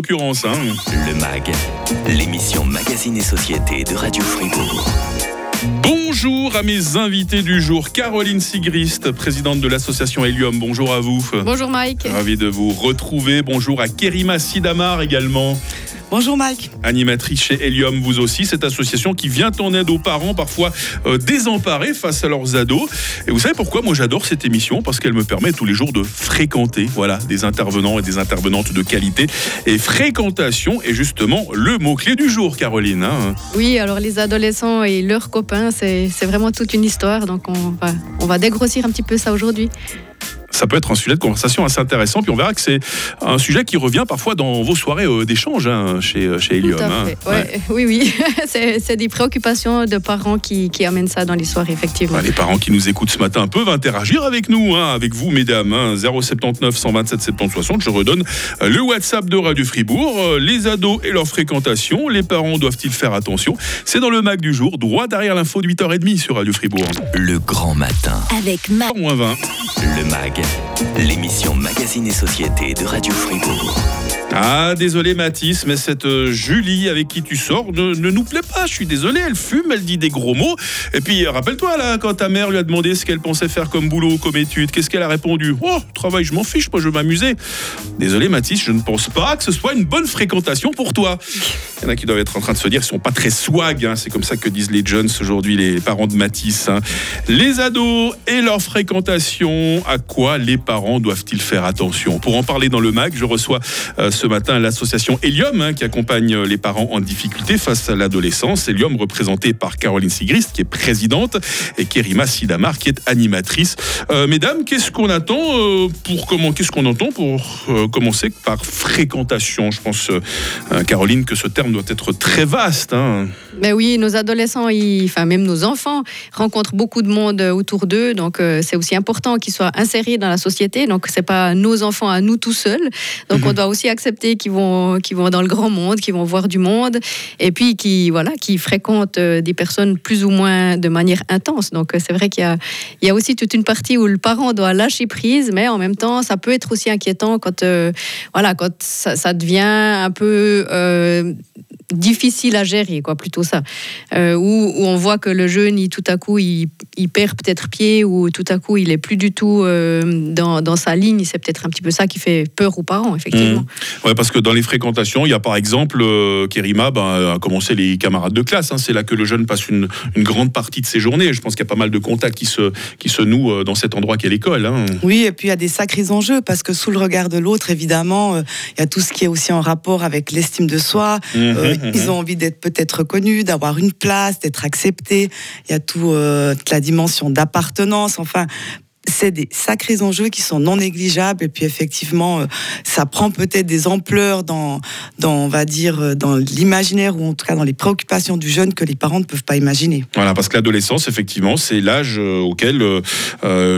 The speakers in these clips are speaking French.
l'occurrence. Hein. Le MAG, l'émission Magazine et Société de Radio Fribourg. Bonjour à mes invités du jour, Caroline Sigrist, présidente de l'association Helium. Bonjour à vous. Bonjour Mike. Ravi de vous retrouver. Bonjour à Kerima Sidamar également. Bonjour Mike. Animatrice chez Helium, vous aussi, cette association qui vient en aide aux parents parfois euh, désemparés face à leurs ados. Et vous savez pourquoi? Moi j'adore cette émission Parce qu'elle me permet tous les jours de fréquenter voilà, des intervenants et des intervenantes de qualité. Et fréquentation est justement le mot-clé du jour, Caroline. hein. Oui, alors les adolescents et leurs copains, c'est c'est vraiment toute une histoire. Donc on va, on va dégrossir un petit peu ça aujourd'hui. Ça peut être un sujet de conversation assez intéressant. Puis on verra que c'est un sujet qui revient parfois dans vos soirées euh, d'échange hein, chez, chez Helium. Tout à hein. Ouais, Oui, oui. c'est des préoccupations de parents qui, qui amènent ça dans les soirées, effectivement. Bah, les parents qui nous écoutent ce matin peuvent interagir avec nous, hein, avec vous, mesdames. hein, 079 127 70 60. Je redonne euh, le WhatsApp de Radio Fribourg. Euh, Les ados et leur fréquentation. Les parents doivent-ils faire attention? C'est dans le MAC du jour, droit derrière l'info de 8h30 sur Radio Fribourg. Le grand matin. Avec 20. Le MAG, l'émission Magazine et Société de Radio Fribourg. Ah, désolé Mathis, mais cette euh, Julie avec qui tu sors ne, nous plaît pas. Je suis désolé, elle fume, elle dit des gros mots. Et puis, euh, rappelle-toi, là, quand ta mère lui a demandé ce qu'elle pensait faire comme boulot, comme étude, qu'est-ce qu'elle a répondu? Oh, travail, je m'en fiche, moi je veux m'amuser. Désolé Mathis, je ne pense pas que ce soit une bonne fréquentation pour toi. Il y en a qui doivent être en train de se dire qu'ils sont pas très swag. hein. C'est comme ça que disent les jeunes aujourd'hui, les parents de Mathis. hein. Les ados et leur fréquentation, à quoi les parents doivent-ils faire attention? Pour en parler dans le MAC, je reçois euh, ce matin l'association Helium hein, qui accompagne les parents en difficulté face à l'adolescence. Helium représenté par Caroline Sigrist qui est présidente et Kerima Sidamar qui est animatrice. Euh, mesdames, qu'est-ce qu'on attend euh, pour Qu'est-ce qu'on entend pour euh, commencer par fréquentation? Je pense, Caroline, que ce terme doit être très vaste. hein. Mais oui, nos adolescents, ils- enfin même nos enfants, rencontrent beaucoup de monde autour d'eux. Donc euh, c'est aussi important qu'ils soient insérés dans la société. Donc c'est pas nos enfants à nous tout seuls. Donc on doit aussi accepter qu'ils vont, qu'ils vont dans le grand monde, qu'ils vont voir du monde, et puis qui voilà, qui fréquentent euh, des personnes plus ou moins de manière intense. Donc c'est vrai qu'il y a, il y a aussi toute une partie où le parent doit lâcher prise, mais en même temps ça peut être aussi inquiétant quand euh, voilà quand ça, ça devient un peu euh, difficile à gérer, quoi, plutôt ça. Euh, où, où on voit que le jeune, il, tout à coup, il, il perd peut-être pied, ou tout à coup, il est plus du tout euh, dans, dans sa ligne. C'est peut-être un petit peu ça qui fait peur aux parents, effectivement. Ouais, parce que dans les fréquentations, il y a par exemple, euh, Kerima ben, a commencé les camarades de classe. hein. C'est là que le jeune passe une, une grande partie de ses journées. Je pense qu'il y a pas mal de contacts qui se, qui se nouent euh, dans cet endroit qu'est l'école. hein. Oui, et puis il y a des sacrés enjeux parce que sous le regard de l'autre, évidemment, euh, il y a tout ce qui est aussi en rapport avec l'estime de soi. Euh, Mhm, Ils ont envie d'être peut-être reconnus, d'avoir une place, d'être acceptés. Il y a euh, toute la dimension d'appartenance. Enfin. C'est des sacrés enjeux qui sont non négligeables et puis effectivement euh, ça prend peut-être des ampleurs dans, dans on va dire euh, dans l'imaginaire ou en tout cas dans les préoccupations du jeune que les parents ne peuvent pas imaginer. Voilà, parce que l'adolescence, effectivement, c'est l'âge euh, auquel euh,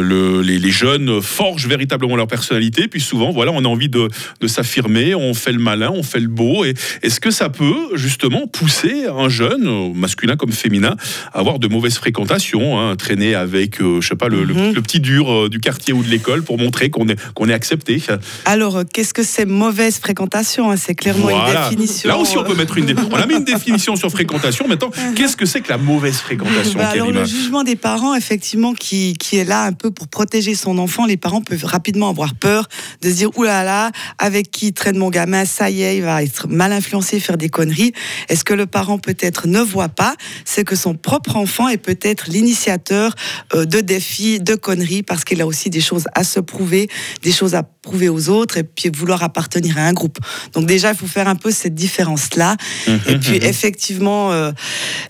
le- les, les jeunes forgent véritablement leur personnalité. Puis souvent, voilà, on a envie de, de s'affirmer, on fait le malin, on fait le beau. Et est-ce que ça peut justement pousser un jeune, masculin comme féminin, à avoir de mauvaises fréquentations, hein, traîner avec, euh, je sais pas, le, le- Mhm. le petit dur euh, du quartier ou de l'école pour montrer qu'on est, qu'on est accepté Alors, euh, qu'est-ce que c'est mauvaise fréquentation hein C'est clairement une définition. Là aussi, on peut mettre une. dé- On a mis une définition sur fréquentation. Maintenant, qu'est-ce que c'est que la mauvaise fréquentation, Bah alors le jugement des parents, effectivement, qui, qui est là un peu pour protéger son enfant, les parents peuvent rapidement avoir peur de se dire oulala, là là, avec qui traîne mon gamin, ça y est, il va être mal influencé, faire des conneries. Est-ce que le parent peut-être ne voit pas, c'est que son propre enfant est peut-être l'initiateur euh, de défis, de conneries, parce qu'il a aussi des choses à se prouver, des choses à prouver aux autres, et puis vouloir appartenir à un groupe. Donc déjà, il faut faire un peu cette différence-là. Et puis effectivement, euh,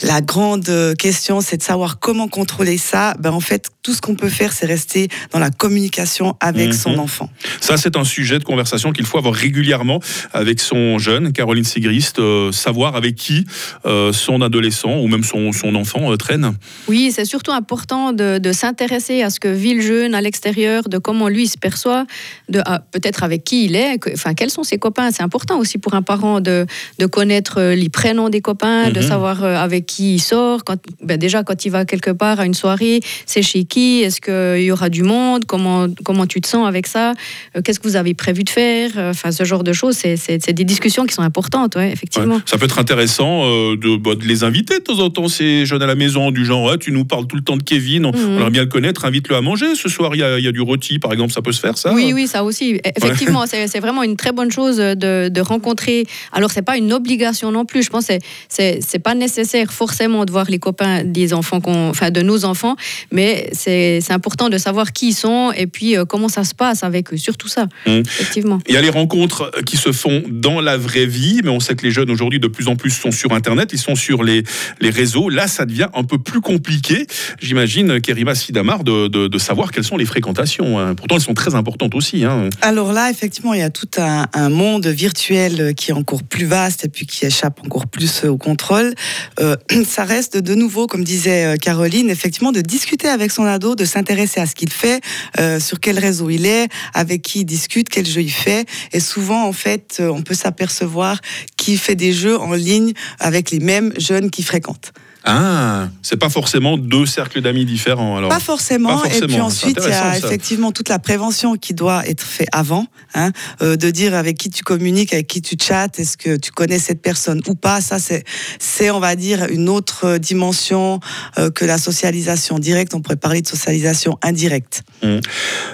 la grande euh, question, c'est de savoir comment contrôler ça. Ben, en fait, tout ce qu'on peut faire, c'est rester dans la communication avec son enfant. Ça, c'est un sujet de conversation qu'il faut avoir régulièrement avec son jeune, Caroline Sigrist, euh, savoir avec qui euh, son adolescent ou même son, son enfant euh, traîne. Oui, c'est surtout important de, de s'intéresser à ce que vit le jeune à l'extérieur, de comment lui se perçoit, de peut-être avec qui il est, enfin quels sont ses copains. C'est important aussi pour un parent de, de connaître euh, les prénoms des copains, de Mhm. savoir euh, avec qui il sort. Quand, ben déjà quand il va quelque part à une soirée, c'est chez qui? Est-ce qu'il y aura du monde? Comment comment tu te sens avec ça? Euh, Qu'est-ce que vous avez prévu de faire? Enfin ce genre de choses, c'est- des discussions qui sont importantes, ouais, effectivement. Ouais. Ça peut être intéressant euh, de, bah, de les inviter de temps en temps, ces jeunes à la maison, du genre, Ouais, tu nous parles tout le temps de Kevin, on, on aimerait bien le connaître, invite-le à manger. Ce soir, il y y a du rôti, par exemple, ça peut se faire, ça? Oui, oui, ça aussi. E- Effectivement, c'est c'est vraiment une très bonne chose de, de rencontrer. Alors, c'est pas une obligation non plus. Je pense que c'est- pas nécessaire forcément de voir les copains des enfants, enfin de nos enfants, mais c'est important de savoir qui ils sont et puis euh, comment ça se passe avec eux. Surtout ça, Mhm. effectivement. Il y a les rencontres qui se font dans la vraie vie, mais on sait que les jeunes aujourd'hui de plus en plus sont sur Internet, ils sont sur les, les réseaux. Là, ça devient un peu plus compliqué, j'imagine, Kerima Sidamar, de, de, de savoir quelles sont les fréquentations. hein. Pourtant, elles sont très importantes aussi. hein. Alors là, effectivement, il y a tout un, monde virtuel qui est encore plus vaste et puis qui échappe encore plus au contrôle. Euh, ça reste de nouveau, comme disait euh, Caroline, effectivement, de discuter avec son ado, de s'intéresser à ce qu'il fait, euh, sur quel réseau il est, avec qui il discute, quel jeu il fait. Et souvent, en fait, euh, on peut s'apercevoir qu'il fait des jeux en ligne avec les mêmes jeunes qu'il fréquente. Ah, c'est pas forcément deux cercles d'amis différents. Alors. Pas forcément. Pas Et puis ensuite, il y a ça. effectivement toute la prévention qui doit être faite avant, hein, euh, de dire avec qui tu communiques, avec qui tu chattes, est-ce que tu connais cette personne ou pas. Ça, c'est, c'est on va dire, une autre dimension euh, que la socialisation directe. On pourrait parler de socialisation indirecte.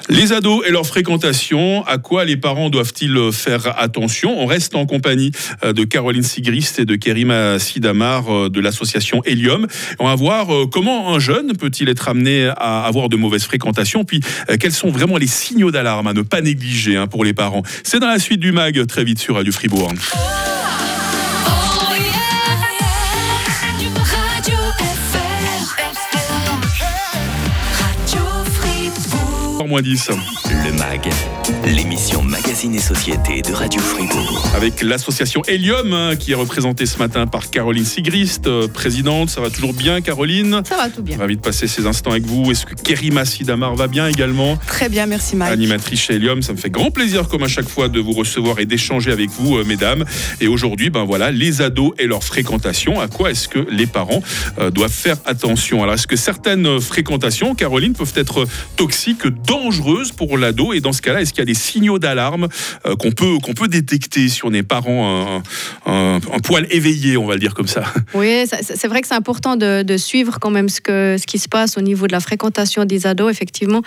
Les ados et leur fréquentation, à quoi les parents doivent-ils faire attention? On reste en compagnie euh, de Caroline Sigrist et de Kerima Sidamar de l'association On va voir euh, comment un jeune peut-il être amené à avoir de mauvaises fréquentations, puis euh, quels sont vraiment les signaux d'alarme à ne pas négliger hein, pour les parents. C'est dans la suite du MAG, très vite sur. Oh. Radio Fribourg. moins 10. Le MAG, l'émission Magazine et Société de Radio Fribourg. avec l'association Helium hein, qui est représentée ce matin par Caroline Sigrist, euh, présidente. Ça va toujours bien, Caroline? Ça va tout bien. Ravi de passer ces instants avec vous. Est-ce que Kerima Sidamar va bien également? Très bien, merci Mike. Animatrice chez Helium, ça me fait grand plaisir comme à chaque fois de vous recevoir et d'échanger avec vous, euh, mesdames. Et aujourd'hui, ben voilà, les ados et leur fréquentation. À quoi est-ce que les parents euh, doivent faire attention? Alors, est-ce que certaines fréquentations, Caroline, peuvent être toxiques, dangereuses pour l'ado? Et dans ce cas-là, est-ce qu'il y a des signaux d'alarme euh, qu'on peut qu'on peut détecter si on est parent un, poil éveillé, on va le dire comme ça Oui, c'est vrai que c'est important de, de suivre quand même ce, que, ce qui se passe au niveau de la fréquentation des ados, effectivement.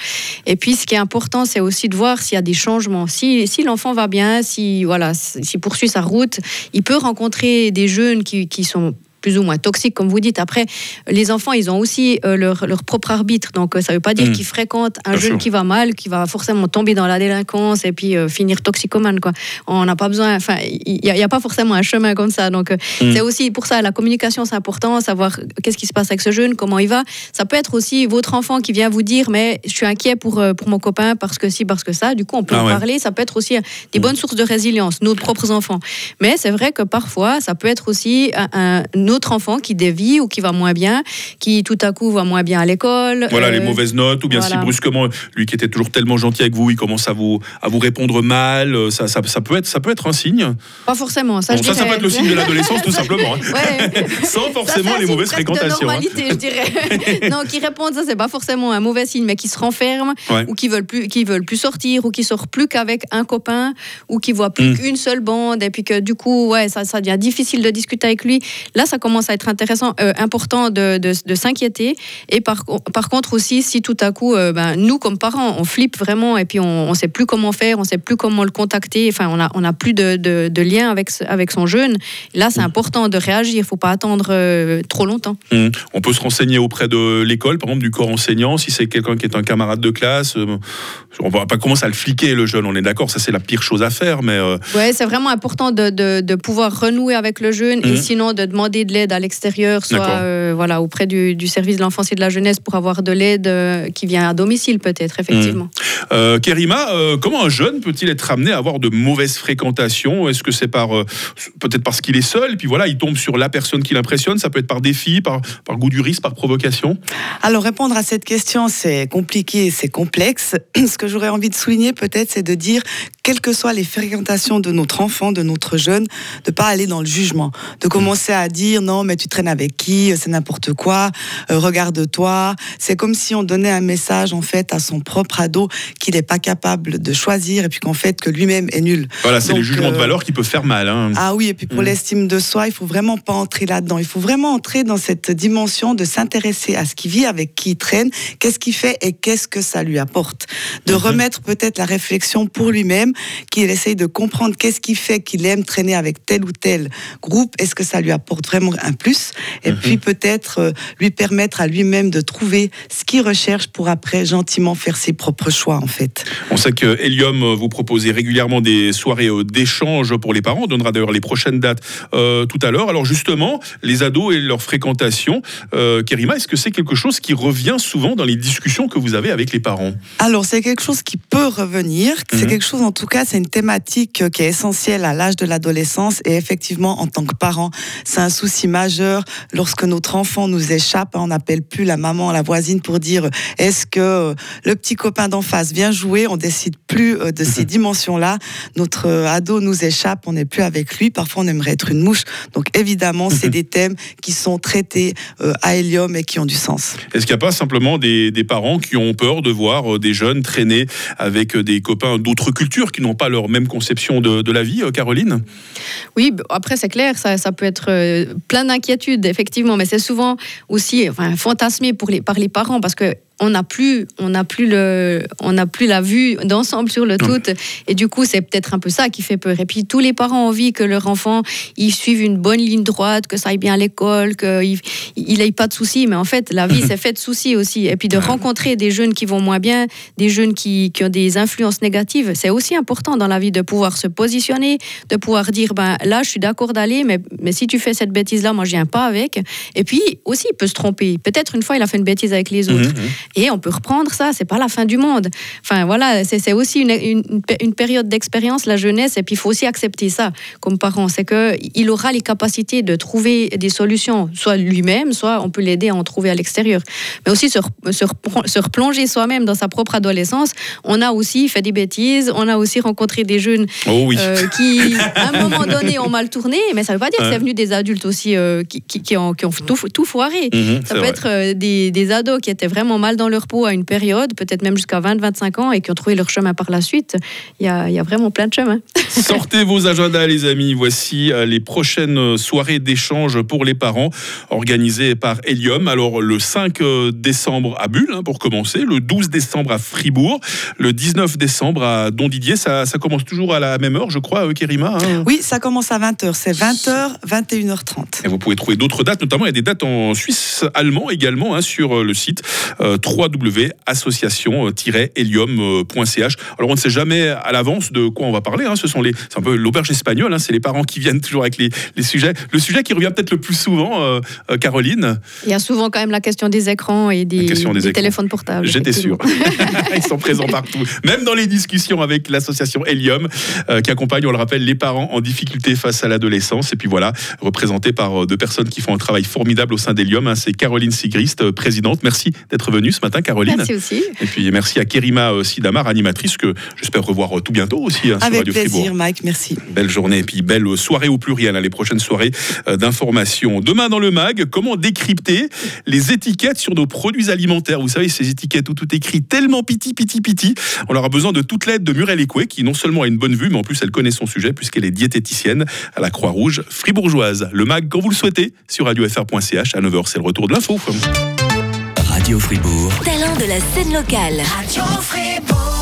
Et puis, ce qui est important, c'est aussi de voir s'il y a des changements. Si, si l'enfant va bien, si voilà, s'il poursuit sa route, il peut rencontrer des jeunes qui, qui sont plus ou moins toxiques, comme vous dites. Après, les enfants, ils ont aussi euh, leur, leur propre arbitre. Donc, euh, ça ne veut pas dire Mm. qu'ils fréquentent un Bien jeune sûr. qui va mal, qui va forcément tomber dans la délinquance et puis euh, finir toxicomane. Quoi. On n'a pas besoin, enfin, il n'y a, pas forcément un chemin comme ça. Donc, euh, Mm. c'est aussi pour ça, la communication, c'est important, savoir qu'est-ce qui se passe avec ce jeune, comment il va. Ça peut être aussi votre enfant qui vient vous dire, mais je suis inquiet pour, pour mon copain parce que si, parce que ça. Du coup, on peut Ah en ouais. parler. Ça peut être aussi des bonnes sources de résilience, nos propres enfants. Mais c'est vrai que parfois, ça peut être aussi un, un autre enfant qui dévie ou qui va moins bien, qui tout à coup va moins bien à l'école. Voilà, Euh, les mauvaises notes, ou bien si brusquement, lui qui était toujours tellement gentil avec vous, il commence à vous, à vous répondre mal, euh, ça, ça, ça peut être, ça peut être un signe. Pas forcément. Ça, Bon, je ça, ça dirais- peut être le signe de l'adolescence, tout simplement. hein. Ouais. Sans Ça, forcément les mauvaises fréquentations. De hein. je dirais. non, qui répondent, ça, c'est pas forcément un mauvais signe, mais qui se renferment, Ouais. ou qui veulent plus, qui veulent plus sortir, ou qui sortent plus qu'avec un copain, ou qui voient plus Mm. qu'une seule bande, et puis que du coup, ouais, ça, ça devient difficile de discuter avec lui. Là, ça commence à être intéressant, euh, important de, de, de s'inquiéter. Et par, par contre aussi, si tout à coup, euh, ben, nous comme parents, on flippe vraiment, et puis on, on sait plus comment faire, on sait plus comment le contacter. Enfin, on a, on a plus de, de, de lien avec, avec son jeune. Là, c'est important de réagir. Il faut pas attendre euh, trop longtemps. Hum. On peut se renseigner auprès de l'école, par exemple, du corps enseignant, si c'est quelqu'un qui est un camarade de classe. on va pas commencer à le fliquer, le jeune, on est d'accord, ça c'est la pire chose à faire, mais Ouais, c'est vraiment important de, de, pouvoir renouer avec le jeune et sinon de demander de de l'aide à l'extérieur, soit euh, voilà, auprès du, du service de l'enfance et de la jeunesse pour avoir de l'aide euh, qui vient à domicile peut-être, effectivement. Euh, Kerima, euh, comment un jeune peut-il être amené à avoir de mauvaises fréquentations? Est-ce que c'est par euh, peut-être parce qu'il est seul, puis voilà, il tombe sur la personne qui l'impressionne? Ça peut être par défi, par, par goût du risque, par provocation? Alors répondre à cette question, c'est compliqué, c'est complexe. Ce que j'aurais envie de souligner peut-être, c'est de dire, quelles que soient les fréquentations de notre enfant, de notre jeune, de pas aller dans le jugement, de commencer à dire non, mais tu traînes avec qui, c'est n'importe quoi, euh, regarde-toi. C'est comme si on donnait un message en fait à son propre ado qu'il n'est pas capable de choisir et puis qu'en fait que lui-même est nul. Voilà, c'est les jugements de euh, valeur qui peuvent faire mal. hein. Ah oui, et puis pour Mm. l'estime de soi, il faut vraiment pas entrer là-dedans. Il faut vraiment entrer dans cette dimension de s'intéresser à ce qui vit, avec qui il traîne, qu'est-ce qu'il fait et qu'est-ce que ça lui apporte. De Mhm. remettre peut-être la réflexion pour lui-même, qu'il essaye de comprendre qu'est-ce qui fait qu'il aime traîner avec tel ou tel groupe, est-ce que ça lui apporte vraiment un plus, et Mhm. puis peut-être euh, lui permettre à lui-même de trouver ce qu'il recherche pour après gentiment faire ses propres choix en fait. On sait que Helium euh, vous proposez régulièrement des soirées euh, d'échange pour les parents. On donnera d'ailleurs les prochaines dates euh, tout à l'heure. Alors justement, les ados et leur fréquentation, euh, Kerima, est-ce que c'est quelque chose qui revient souvent dans les discussions que vous avez avec les parents? Alors, c'est quelque chose qui peut revenir. C'est Mhm. quelque chose, en tout cas, c'est une thématique qui est essentielle à l'âge de l'adolescence. Et effectivement, en tant que parent, c'est un souci majeur. Lorsque notre enfant nous échappe, hein, on n'appelle plus la maman, la voisine pour dire euh, est-ce que euh, le petit copain d'en face vient jouer? On décide plus euh, de ces dimensions-là. Notre ado nous échappe, on n'est plus avec lui. Parfois, on aimerait être une mouche. Donc, évidemment, c'est des thèmes qui sont traités à Hélium et qui ont du sens. Est-ce qu'il n'y a pas simplement des, des parents qui ont peur de voir des jeunes traîner avec des copains d'autres cultures qui n'ont pas leur même conception de, de la vie, Caroline? Oui, après c'est clair, ça, ça peut être plein d'inquiétudes, effectivement, mais c'est souvent aussi fantasmé pour les, par les parents parce que on n'a plus, on n'a plus le, on n'a plus la vue d'ensemble sur le tout, et du coup c'est peut-être un peu ça qui fait peur. Et puis tous les parents ont envie que leur enfant ils suivent une bonne ligne droite, que ça aille bien à l'école, qu'il il n'ait pas de soucis. Mais en fait la vie c'est fait de soucis aussi. Et puis de rencontrer des jeunes qui vont moins bien, des jeunes qui, qui ont des influences négatives, c'est aussi important dans la vie de pouvoir se positionner, de pouvoir dire ben là je suis d'accord d'aller, mais, mais si tu fais cette bêtise là, moi je viens pas avec. Et puis aussi il peut se tromper. Peut-être une fois il a fait une bêtise avec les autres. Mhm. Et on peut reprendre ça, c'est pas la fin du monde. Enfin voilà, c'est aussi une, une- une période d'expérience, la jeunesse, et puis il faut aussi accepter ça comme parent. C'est qu'il aura les capacités de trouver des solutions, soit lui-même, soit on peut l'aider à en trouver à l'extérieur. Mais aussi se, se, replonger soi-même dans sa propre adolescence. On a aussi fait des bêtises, on a aussi rencontré des jeunes Oh oui. euh, qui, à un moment donné, ont mal tourné, mais ça veut pas dire que c'est venu des adultes aussi euh, qui, qui, qui ont, qui ont tout, tout foiré. Mhm, Ça peut vrai. être euh, des, des ados qui étaient vraiment mal dans leur peau à une période, peut-être même jusqu'à 20-25 ans, et qui ont trouvé leur chemin par la suite. Il y a, il y a vraiment plein de chemins. Sortez vos agendas, les amis. Voici euh, les prochaines euh, soirées d'échange pour les parents organisées par Helium. Alors, le 5 euh, décembre à Bulle, hein, pour commencer, le 12 décembre à Fribourg, le 19 décembre à Don-Didier. Ça, ça commence toujours à la même heure, je crois, Kerima. hein Oui, ça commence à 20h. C'est 20h, 21h30. Et vous pouvez trouver d'autres dates, notamment il y a des dates en suisse allemand également hein, sur le site euh, www.association-helium.ch. Alors on ne sait jamais à l'avance de quoi on va parler. hein. Ce sont les, c'est un peu l'auberge espagnole. hein. C'est les parents qui viennent toujours avec les, les sujets. Le sujet qui revient peut-être le plus souvent, euh, euh, Caroline. Il y a souvent quand même la question des écrans et des, écrans. téléphones portables. J'étais sûr. Ils sont présents partout, même dans les discussions avec l'association Helium, euh, qui accompagne, on le rappelle, les parents en difficulté face à l'adolescence. Et puis voilà, représenté par deux personnes qui font un travail formidable au sein d'Helium. hein. C'est Caroline Sigrist, présidente. Merci d'être venue ce matin, Caroline. Merci aussi. Et puis merci à Kerima euh, Sidamar, animatrice, que j'espère revoir euh, tout bientôt aussi hein, sur Avec Radio Fribourg. plaisir, Mike, merci. Belle journée et puis belle soirée au pluriel, hein, les prochaines soirées euh, d'information. Demain dans le MAG, comment décrypter les étiquettes sur nos produits alimentaires? Vous savez, ces étiquettes où tout est écrit tellement piti, piti, piti. On aura besoin de toute l'aide de Muriel Écoué, qui non seulement a une bonne vue, mais en plus elle connaît son sujet puisqu'elle est diététicienne à la Croix-Rouge fribourgeoise. Le MAG, quand vous le souhaitez, sur radiofr.ch à 9h, c'est le retour de l'info. Radio Fribourg. Talent de la scène locale. Radio Fribourg.